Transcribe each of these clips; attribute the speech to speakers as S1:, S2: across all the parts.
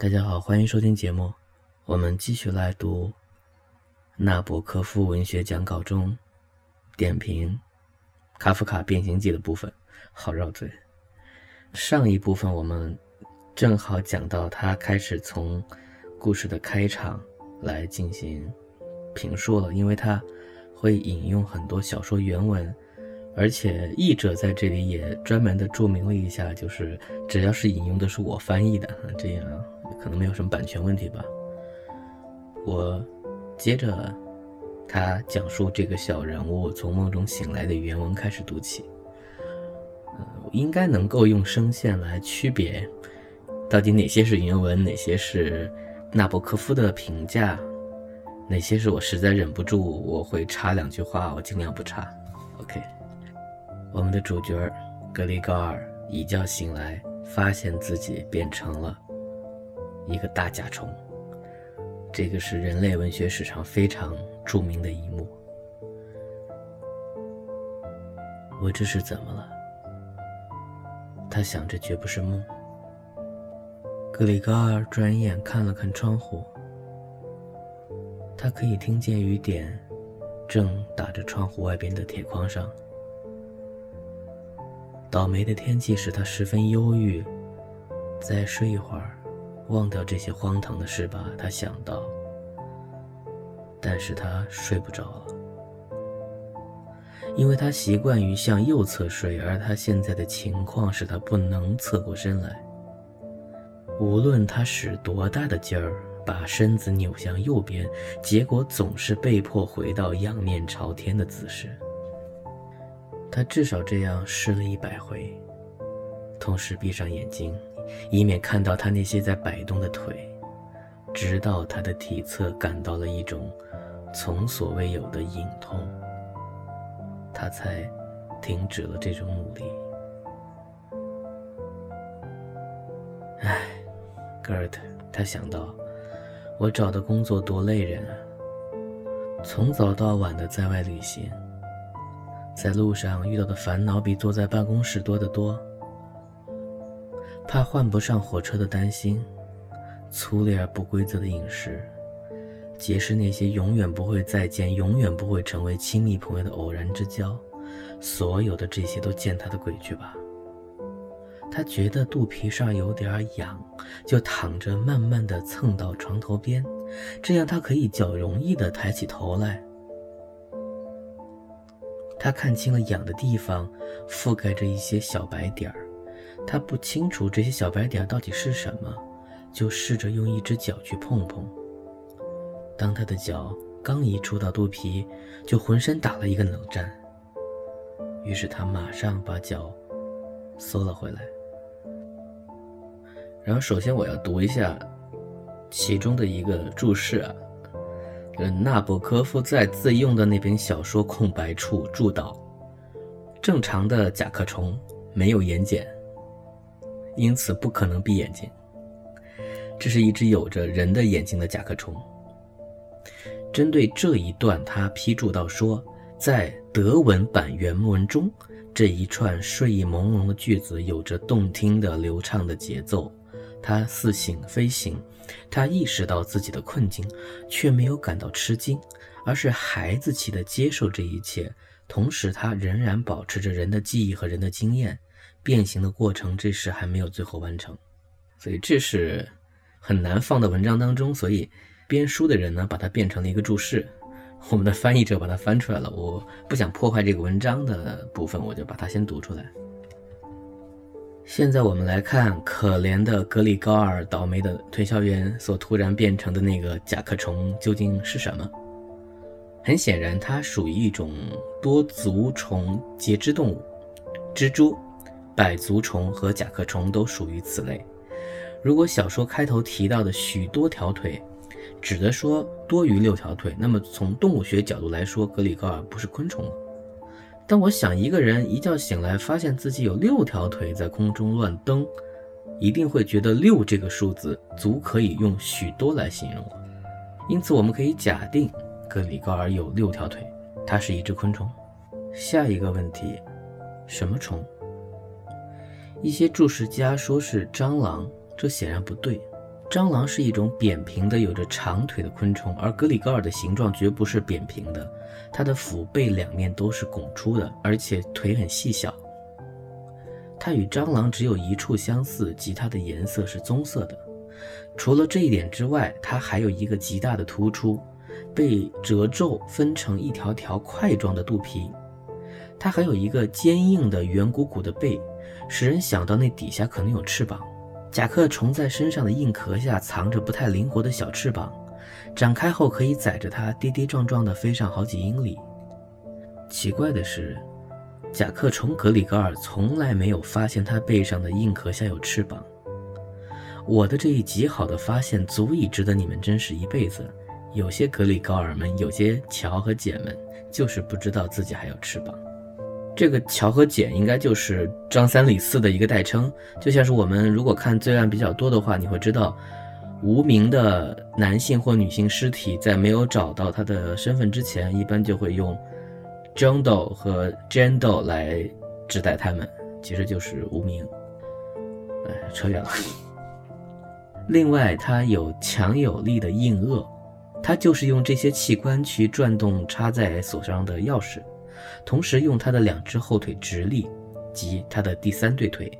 S1: 大家好，欢迎收听节目。我们继续来读纳博科夫文学讲稿中点评卡夫卡《变形记》的部分，好绕嘴。上一部分我们正好讲到他开始从故事的开场来进行评述了，因为他会引用很多小说原文。而且译者在这里也专门的注明了一下，就是只要是引用的是我翻译的，这样可能没有什么版权问题吧。我接着他讲述这个小人物从梦中醒来的原文开始读起，呃，应该能够用声线来区别到底哪些是原文，哪些是纳博科夫的评价，哪些是我实在忍不住我会插两句话，我尽量不插。OK。我们的主角格里高尔一觉醒来，发现自己变成了一个大甲虫。这个是人类文学史上非常著名的一幕。我这是怎么了？他想着，绝不是梦。格里高尔转眼看了看窗户，他可以听见雨点正打着窗户外边的铁框上。倒霉的天气使他十分忧郁。再睡一会儿，忘掉这些荒唐的事吧。他想到，但是他睡不着了，因为他习惯于向右侧睡，而他现在的情况使他不能侧过身来。无论他使多大的劲儿把身子扭向右边，结果总是被迫回到仰面朝天的姿势。他至少这样试了一百回，同时闭上眼睛，以免看到他那些在摆动的腿，直到他的体侧感到了一种从所未有的隐痛，他才停止了这种努力。唉，戈尔特，他想到，我找的工作多累人啊，从早到晚的在外旅行。在路上遇到的烦恼比坐在办公室多得多。怕换不上火车的担心，粗劣而不规则的饮食，结识那些永远不会再见、永远不会成为亲密朋友的偶然之交，所有的这些都见他的鬼去吧。他觉得肚皮上有点痒，就躺着慢慢的蹭到床头边，这样他可以较容易的抬起头来。他看清了痒的地方，覆盖着一些小白点儿。他不清楚这些小白点到底是什么，就试着用一只脚去碰碰。当他的脚刚一触到肚皮，就浑身打了一个冷战。于是他马上把脚缩了回来。然后，首先我要读一下其中的一个注释啊。纳博科夫在自用的那本小说空白处注到：“正常的甲壳虫没有眼睑，因此不可能闭眼睛。这是一只有着人的眼睛的甲壳虫。”针对这一段，他批注到说：“在德文版原文中，这一串睡意朦胧的句子有着动听的、流畅的节奏。”他似醒非醒，他意识到自己的困境，却没有感到吃惊，而是孩子气地接受这一切。同时，他仍然保持着人的记忆和人的经验。变形的过程这时还没有最后完成，所以这是很难放到文章当中。所以编书的人呢，把它变成了一个注释。我们的翻译者把它翻出来了。我不想破坏这个文章的部分，我就把它先读出来。现在我们来看可怜的格里高尔倒霉的推销员所突然变成的那个甲壳虫究竟是什么？很显然，它属于一种多足虫节肢动物，蜘蛛、百足虫和甲壳虫都属于此类。如果小说开头提到的许多条腿指的说多于六条腿，那么从动物学角度来说，格里高尔不是昆虫了。但我想，一个人一觉醒来，发现自己有六条腿在空中乱蹬，一定会觉得六这个数字足可以用许多来形容了。因此，我们可以假定格里高尔有六条腿，它是一只昆虫。下一个问题，什么虫？一些注释家说是蟑螂，这显然不对。蟑螂是一种扁平的、有着长腿的昆虫，而格里高尔的形状绝不是扁平的，它的腹背两面都是拱出的，而且腿很细小。它与蟑螂只有一处相似，即它的颜色是棕色的。除了这一点之外，它还有一个极大的突出，被褶皱分成一条条块状的肚皮。它还有一个坚硬的圆鼓鼓的背，使人想到那底下可能有翅膀。甲壳虫在身上的硬壳下藏着不太灵活的小翅膀，展开后可以载着它跌跌撞撞地飞上好几英里。奇怪的是，甲壳虫格里高尔从来没有发现它背上的硬壳下有翅膀。我的这一极好的发现足以值得你们珍视一辈子。有些格里高尔们，有些乔和简们，就是不知道自己还有翅膀。这个乔和简应该就是张三李四的一个代称，就像是我们如果看罪案比较多的话，你会知道，无名的男性或女性尸体在没有找到他的身份之前，一般就会用 j o n d o 和 j a n d o 来指代他们，其实就是无名。哎，扯远了。另外，它有强有力的硬腭，它就是用这些器官去转动插在锁上的钥匙。同时用它的两只后腿直立，及它的第三对腿，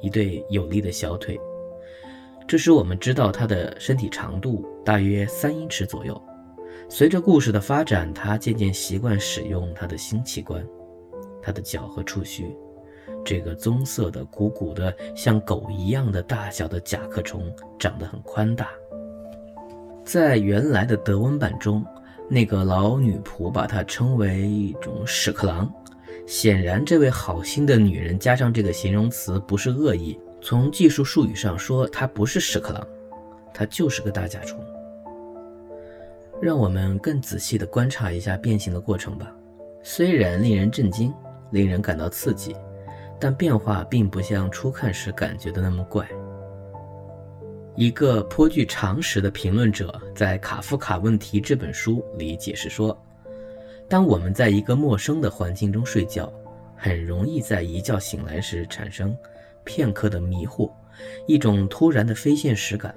S1: 一对有力的小腿。这使我们知道它的身体长度大约三英尺左右。随着故事的发展，它渐渐习惯使用它的新器官，它的脚和触须。这个棕色的、鼓鼓的、像狗一样的大小的甲壳虫长得很宽大。在原来的德文版中。那个老女仆把它称为一种屎壳郎，显然这位好心的女人加上这个形容词不是恶意。从技术术语上说，它不是屎壳郎，它就是个大甲虫。让我们更仔细地观察一下变形的过程吧。虽然令人震惊，令人感到刺激，但变化并不像初看时感觉的那么怪。一个颇具常识的评论者在《卡夫卡问题》这本书里解释说：“当我们在一个陌生的环境中睡觉，很容易在一觉醒来时产生片刻的迷惑，一种突然的非现实感。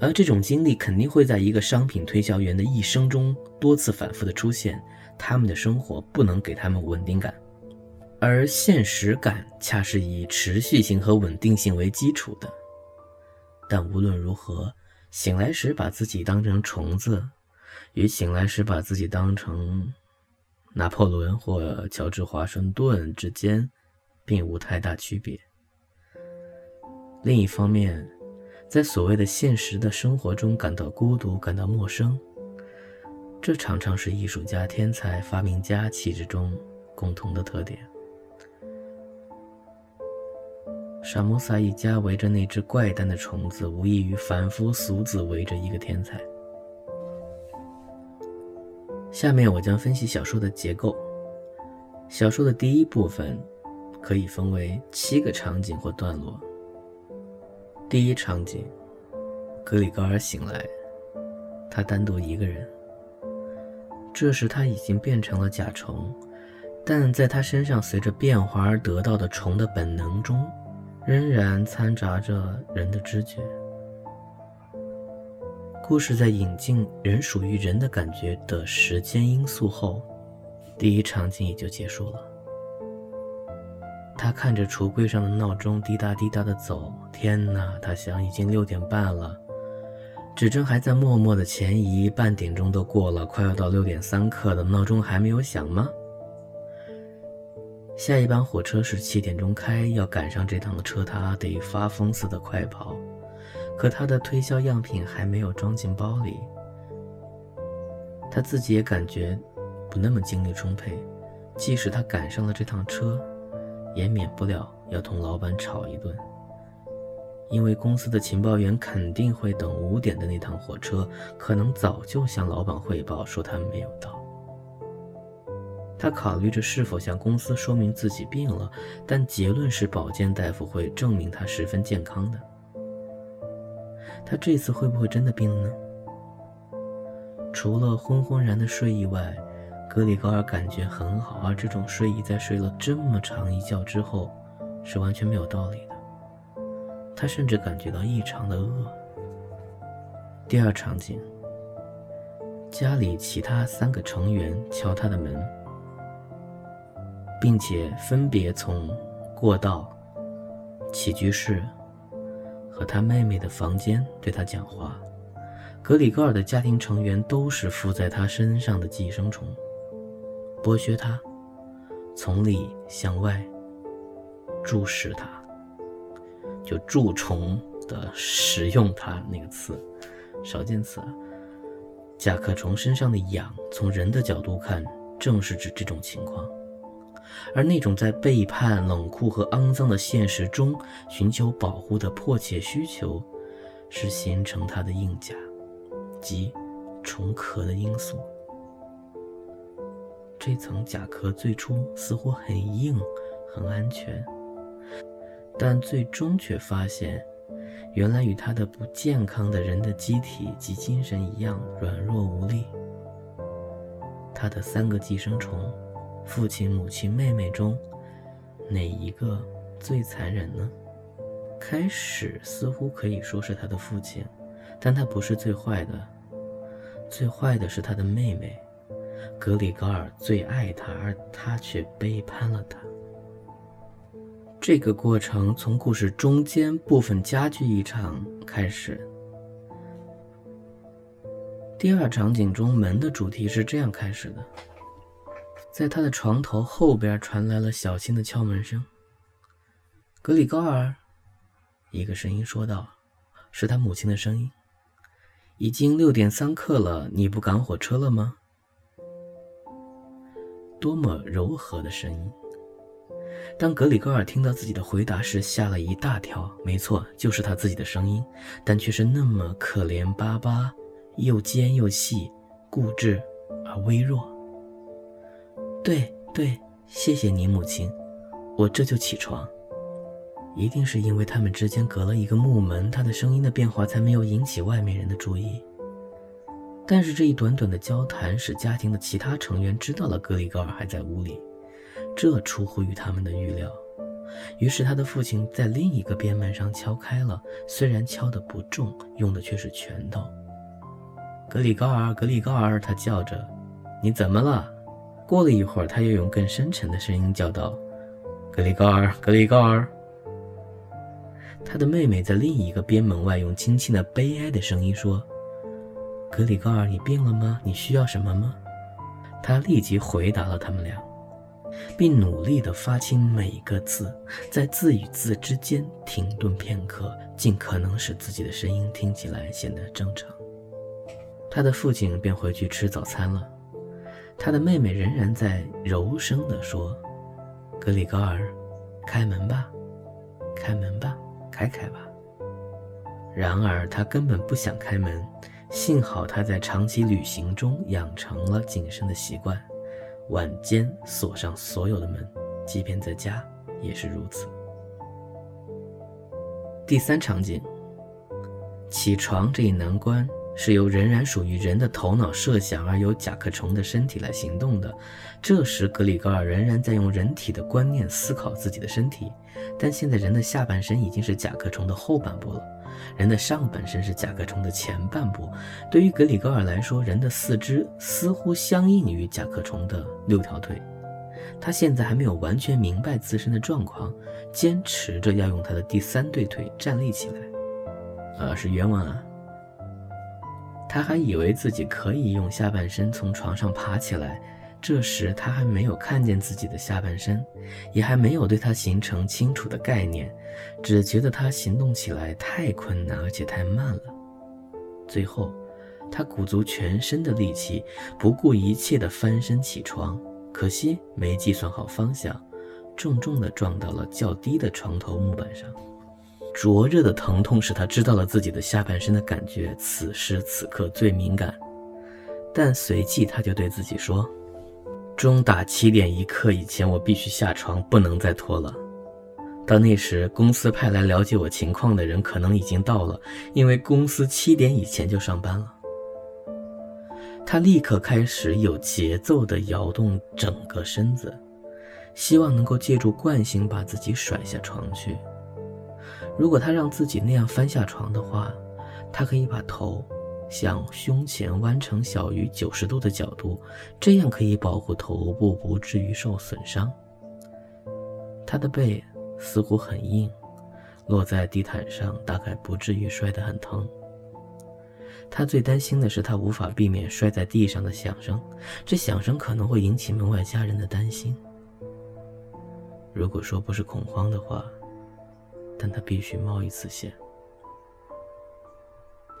S1: 而这种经历肯定会在一个商品推销员的一生中多次反复的出现。他们的生活不能给他们稳定感，而现实感恰是以持续性和稳定性为基础的。”但无论如何，醒来时把自己当成虫子，与醒来时把自己当成拿破仑或乔治华盛顿之间，并无太大区别。另一方面，在所谓的现实的生活中感到孤独、感到陌生，这常常是艺术家、天才、发明家气质中共同的特点。沙摩萨一家围着那只怪诞的虫子，无异于凡夫俗子围着一个天才。下面我将分析小说的结构。小说的第一部分可以分为七个场景或段落。第一场景，格里高尔醒来，他单独一个人。这时他已经变成了甲虫，但在他身上随着变化而得到的虫的本能中。仍然掺杂着人的知觉。故事在引进人属于人的感觉的时间因素后，第一场景也就结束了。他看着橱柜上的闹钟滴答滴答的走，天哪！他想，已经六点半了，指针还在默默的前移，半点钟都过了，快要到六点三刻了，闹钟还没有响吗？下一班火车是七点钟开，要赶上这趟的车，他得发疯似的快跑。可他的推销样品还没有装进包里，他自己也感觉不那么精力充沛。即使他赶上了这趟车，也免不了要同老板吵一顿，因为公司的情报员肯定会等五点的那趟火车，可能早就向老板汇报说他没有到。他考虑着是否向公司说明自己病了，但结论是保健大夫会证明他十分健康的。他这次会不会真的病了呢？除了昏昏然的睡意外，格里高尔感觉很好，而这种睡意在睡了这么长一觉之后是完全没有道理的。他甚至感觉到异常的饿。第二场景，家里其他三个成员敲他的门，并且分别从过道、起居室和他妹妹的房间对他讲话。格里高尔的家庭成员都是附在他身上的寄生虫，剥削他，从里向外注视他，就蛀虫的使用它那个词，少见词。甲壳虫身上的痒，从人的角度看，正是指这种情况。而那种在背叛、冷酷和肮脏的现实中寻求保护的迫切需求，是形成它的硬甲。及虫壳的因素。这层甲壳最初似乎很硬、很安全，但最终却发现，原来与它的不健康的人的机体及精神一样软弱无力。它的三个寄生虫，父亲、母亲、妹妹中，哪一个最残忍呢？开始似乎可以说是他的父亲，但他不是最坏的。最坏的是他的妹妹，格里高尔最爱他，而他却背叛了他。这个过程从故事中间部分加剧一场开始。第二场景中门的主题是这样开始的：在他的床头后边传来了小心的敲门声。格里高尔，一个声音说道，是他母亲的声音。已经六点三刻了，你不赶火车了吗？多么柔和的声音！当格里高尔听到自己的回答时，吓了一大跳。没错，就是他自己的声音，但却是那么可怜巴巴，又尖又细，固执而微弱。对对，谢谢你，母亲，我这就起床。一定是因为他们之间隔了一个木门，他的声音的变化才没有引起外面人的注意。但是这一短短的交谈使家庭的其他成员知道了格里高尔还在屋里，这出乎于他们的预料。于是他的父亲在另一个边门上敲开了，虽然敲得不重，用的却是拳头。格里高尔，格里高尔，他叫着：“你怎么了？”过了一会儿，他又用更深沉的声音叫道：“格里高尔，格里高尔。”他的妹妹在另一个边门外用轻轻的悲哀的声音说：“格里高尔，你病了吗？你需要什么吗？”他立即回答了他们俩，并努力地发清每个字，在字与字之间停顿片刻，尽可能使自己的声音听起来显得正常。他的父亲便回去吃早餐了。他的妹妹仍然在柔声地说：“格里高尔，开门吧，开门吧。”开开吧。然而他根本不想开门，幸好他在长期旅行中养成了谨慎的习惯，晚间锁上所有的门，即便在家也是如此。第三场景，起床这一难关。是由仍然属于人的头脑设想而由甲壳虫的身体来行动的。这时，格里高尔仍然在用人体的观念思考自己的身体，但现在人的下半身已经是甲壳虫的后半部了，人的上半身是甲壳虫的前半部。对于格里高尔来说，人的四肢似乎相应于甲壳虫的六条腿。他现在还没有完全明白自身的状况，坚持着要用他的第三对腿站立起来。呃，是冤枉啊！他还以为自己可以用下半身从床上爬起来，这时他还没有看见自己的下半身，也还没有对他形成清楚的概念，只觉得他行动起来太困难而且太慢了。最后，他鼓足全身的力气，不顾一切地翻身起床，可惜没计算好方向，重重地撞到了较低的床头木板上。灼热的疼痛使他知道了自己的下半身的感觉，此时此刻最敏感。但随即他就对自己说：“钟打七点一刻以前，我必须下床，不能再拖了。到那时，公司派来了解我情况的人可能已经到了，因为公司七点以前就上班了。”他立刻开始有节奏地摇动整个身子，希望能够借助惯性把自己甩下床去。如果他让自己那样翻下床的话，他可以把头向胸前弯成小于九十度的角度，这样可以保护头部不至于受损伤。他的背似乎很硬，落在地毯上大概不至于摔得很疼。他最担心的是他无法避免摔在地上的响声，这响声可能会引起门外家人的担心。如果说不是恐慌的话，但他必须冒一次险。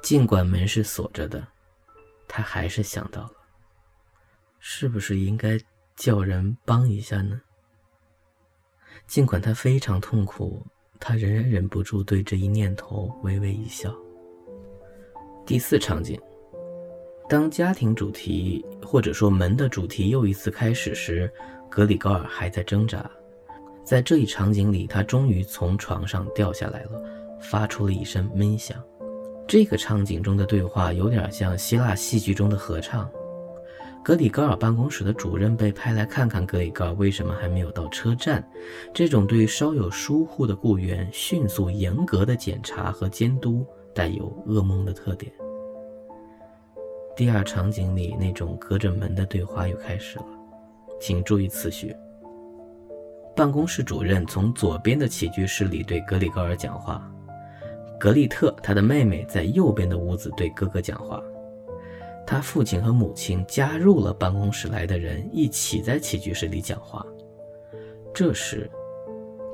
S1: 尽管门是锁着的，他还是想到了，是不是应该叫人帮一下呢？尽管他非常痛苦，他仍然忍不住对这一念头微微一笑。第四场景，当家庭主题或者说门的主题又一次开始时，格里高尔还在挣扎。在这一场景里，他终于从床上掉下来了，发出了一声闷响。这个场景中的对话有点像希腊戏剧中的合唱。格里高尔办公室的主任被派来看看格里高尔为什么还没有到车站。这种对稍有疏忽的雇员迅速严格的检查和监督，带有噩梦的特点。第二场景里那种隔着门的对话又开始了，请注意次序。办公室主任从左边的起居室里对格里高尔讲话，格丽特他的妹妹在右边的屋子对哥哥讲话。他父亲和母亲加入了办公室来的人，一起在起居室里讲话。这时，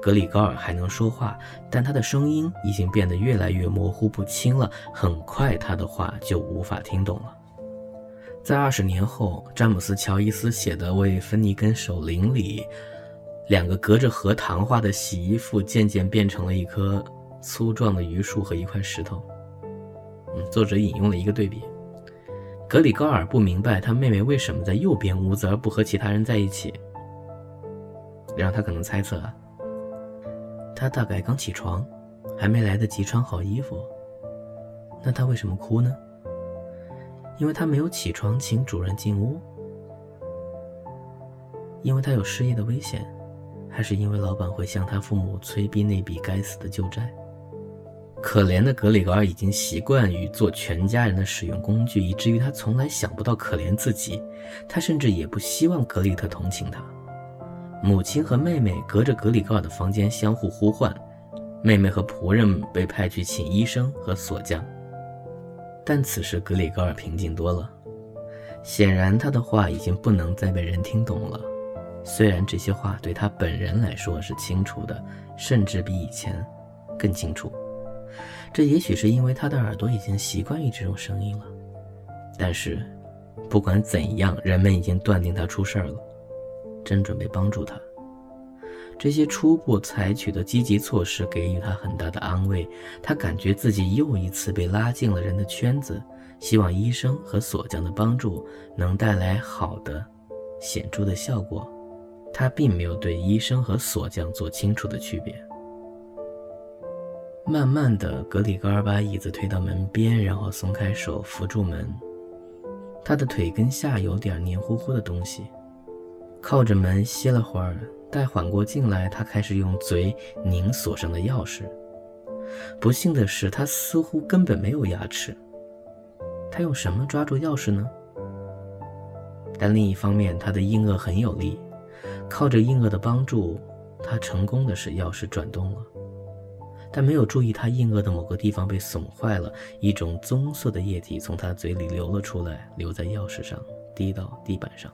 S1: 格里高尔还能说话，但他的声音已经变得越来越模糊不清了。很快，他的话就无法听懂了。在二十年后，詹姆斯·乔伊斯写的《为芬尼根守灵》里，两个隔着河谈话的洗衣服渐渐变成了一棵粗壮的榆树和一块石头。嗯，作者引用了一个对比。格里高尔不明白他妹妹为什么在右边屋子而不和其他人在一起，让他可能猜测啊，他大概刚起床，还没来得及穿好衣服。那他为什么哭呢？因为他没有起床请主人进屋，因为他有失业的危险，还是因为老板会向他父母催逼那笔该死的旧债？可怜的格里高尔已经习惯于做全家人的使用工具，以至于他从来想不到可怜自己。他甚至也不希望格里特同情他。母亲和妹妹隔着格里高尔的房间相互呼唤，妹妹和仆人被派去请医生和锁匠。但此时格里高尔平静多了，显然他的话已经不能再被人听懂了。虽然这些话对他本人来说是清楚的，甚至比以前更清楚。这也许是因为他的耳朵已经习惯于这种声音了，但是，不管怎样，人们已经断定他出事儿了，正准备帮助他。这些初步采取的积极措施给予他很大的安慰，他感觉自己又一次被拉进了人的圈子。希望医生和锁匠的帮助能带来好的、显著的效果。他并没有对医生和锁匠做清楚的区别。慢慢的，格里高尔把椅子推到门边，然后松开手扶住门。他的腿根下有点黏糊糊的东西，靠着门歇了会儿。待缓过劲来，他开始用嘴拧锁上的钥匙。不幸的是，他似乎根本没有牙齿。他用什么抓住钥匙呢？但另一方面，他的硬腭很有力，靠着硬腭的帮助，他成功的使钥匙转动了。但没有注意，他硬腭的某个地方被损坏了，一种棕色的液体从他嘴里流了出来，流在钥匙上，滴到地板上。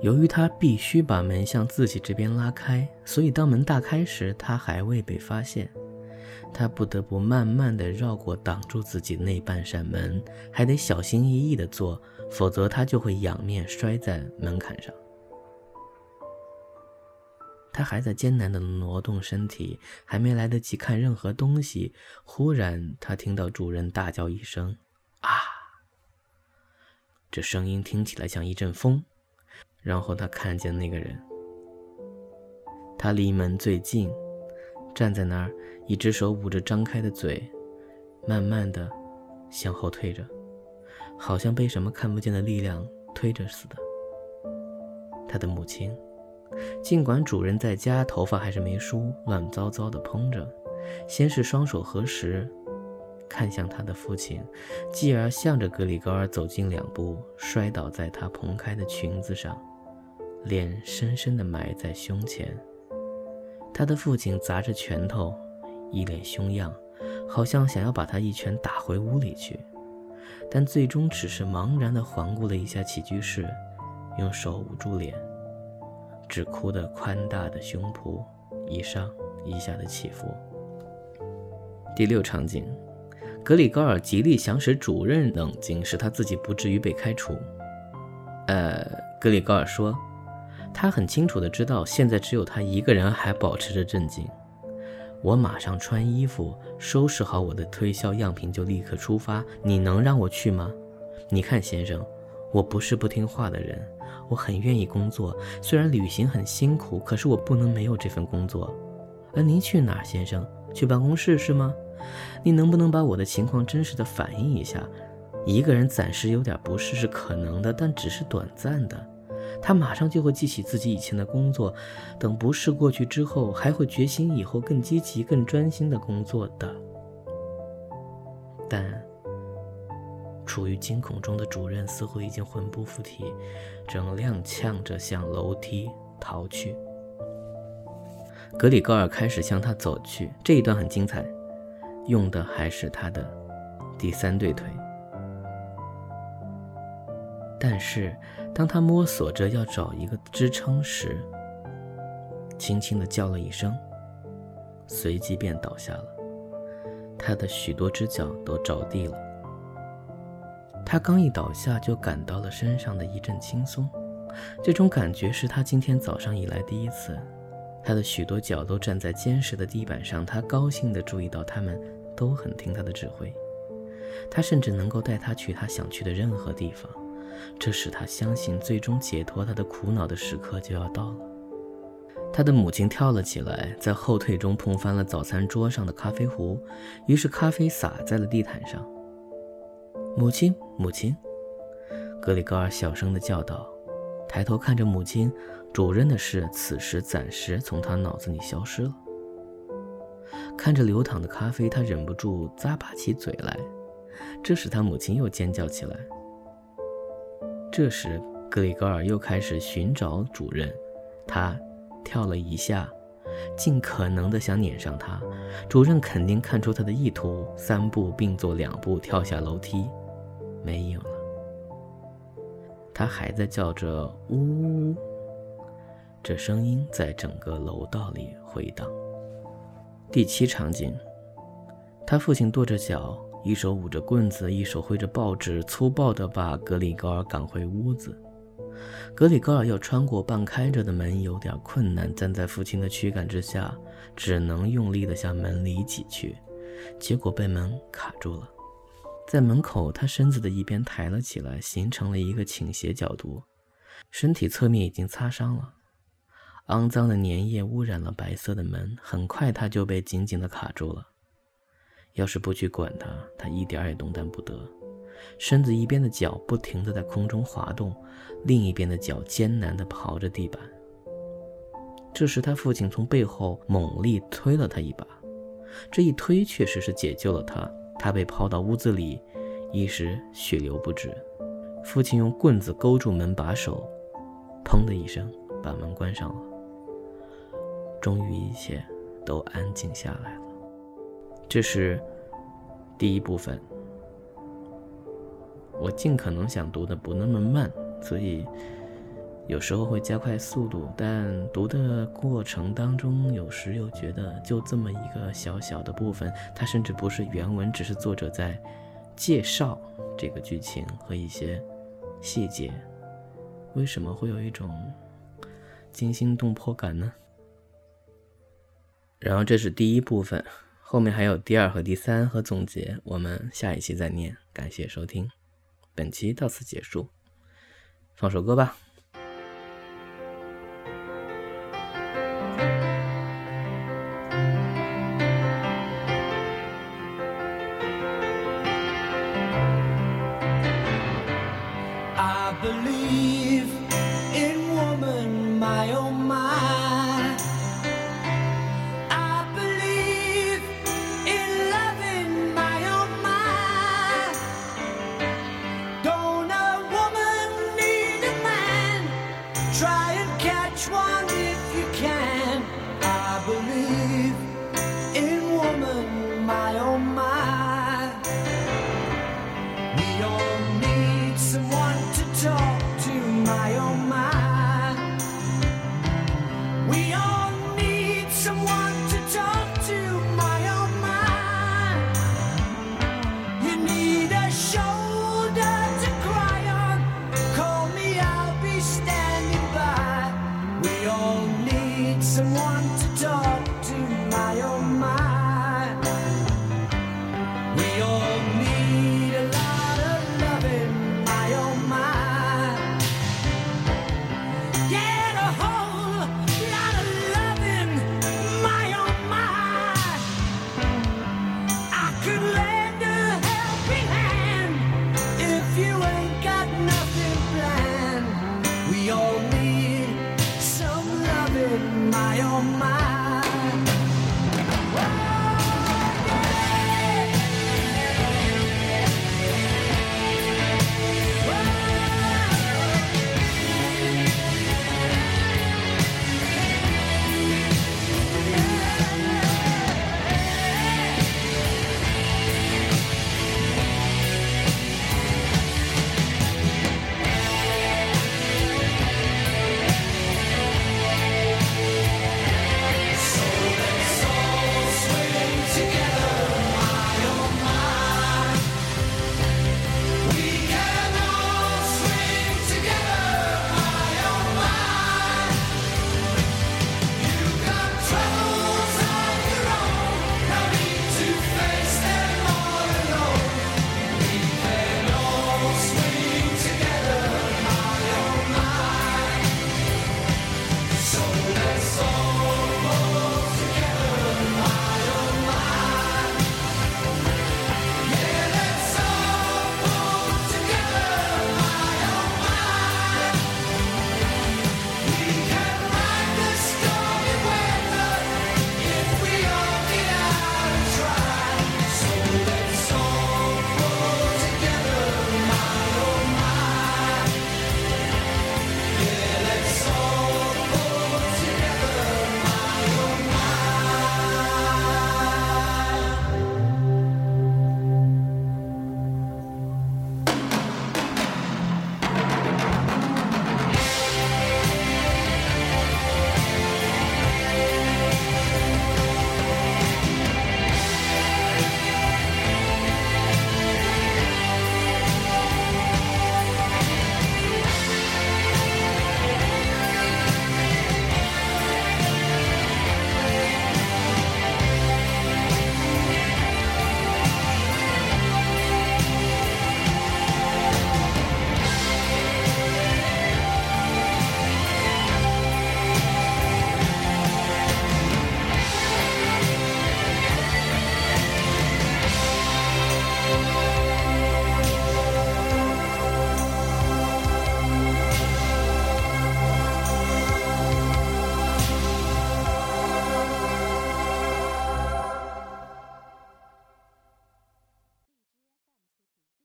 S1: 由于他必须把门向自己这边拉开，所以当门大开时，他还未被发现。他不得不慢慢地绕过挡住自己那半扇门，还得小心翼翼地做，否则他就会仰面摔在门槛上。他还在艰难地挪动身体，还没来得及看任何东西，忽然他听到主人大叫一声：“啊！”这声音听起来像一阵风。然后他看见那个人，他离门最近，站在那儿，一只手捂着张开的嘴，慢慢的向后退着，好像被什么看不见的力量推着似的。他的母亲。尽管主人在家，头发还是没梳，乱糟糟的蓬着。先是双手合十，看向他的父亲，继而向着格里高尔走近两步，摔倒在他蓬开的裙子上，脸深深地埋在胸前。他的父亲砸着拳头，一脸凶样，好像想要把他一拳打回屋里去，但最终只是茫然地环顾了一下起居室，用手捂住脸，只哭得宽大的胸脯一上一下的起伏。第六场景，格里高尔极力想使主任冷静，使他自己不至于被开除。呃，格里高尔说，他很清楚的知道，现在只有他一个人还保持着镇静。我马上穿衣服，收拾好我的推销样品，就立刻出发。你能让我去吗？你看，先生，我不是不听话的人，我很愿意工作，虽然旅行很辛苦，可是我不能没有这份工作。而您去哪儿，先生？去办公室是吗？你能不能把我的情况真实的反映一下？一个人暂时有点不适是可能的，但只是短暂的。他马上就会记起自己以前的工作，等不适过去之后，还会决心以后更积极、更专心的工作的。但处于惊恐中的主任似乎已经魂不附体，正踉跄着向楼梯逃去。格里高尔开始向他走去，这一段很精彩。用的还是他的第三对腿，但是当他摸索着要找一个支撑时，轻轻地叫了一声，随即便倒下了。他的许多只脚都着地了。他刚一倒下，就感到了身上的一阵轻松，这种感觉是他今天早上以来第一次。他的许多脚都站在坚实的地板上，他高兴地注意到他们都很听他的指挥，他甚至能够带他去他想去的任何地方，这使他相信最终解脱他的苦恼的时刻就要到了。他的母亲跳了起来，在后退中碰翻了早餐桌上的咖啡壶，于是咖啡洒在了地毯上。母亲，母亲，格里高尔小声地叫道，抬头看着母亲。主任的事，此时暂时从他脑子里消失了。看着流淌的咖啡，他忍不住咂巴起嘴来。这时，他母亲又尖叫起来。这时，格里高尔又开始寻找主任。他跳了一下，尽可能的想撵上他。主任肯定看出他的意图，三步并作两步跳下楼梯，没影了。他还在叫着“呜呜”。这声音在整个楼道里回荡。第七场景，他父亲跺着脚，一手捂着棍子，一手挥着报纸，粗暴地把格里高尔赶回屋子。格里高尔要穿过半开着的门有点困难，站在父亲的驱赶之下，只能用力地向门里挤去，结果被门卡住了。在门口，他身子的一边抬了起来，形成了一个倾斜角度，身体侧面已经擦伤了。肮脏的粘液污染了白色的门，很快他就被紧紧地卡住了。要是不去管它，他一点也动弹不得。身子一边的脚不停地在空中滑动，另一边的脚艰难地刨着地板。这时，他父亲从背后猛力推了他一把，这一推确实是解救了他。他被抛到屋子里，一时血流不止。父亲用棍子勾住门把手，砰的一声把门关上了。终于，一切都安静下来了。这是第一部分。我尽可能想读的不那么慢，所以有时候会加快速度。但读的过程当中，有时又觉得就这么一个小小的部分，它甚至不是原文，只是作者在介绍这个剧情和一些细节。为什么会有一种惊心动魄感呢？然后这是第一部分，后面还有第二和第三和总结，我们下一期再念。感谢收听，本期到此结束，放首歌吧。
S2: my oh my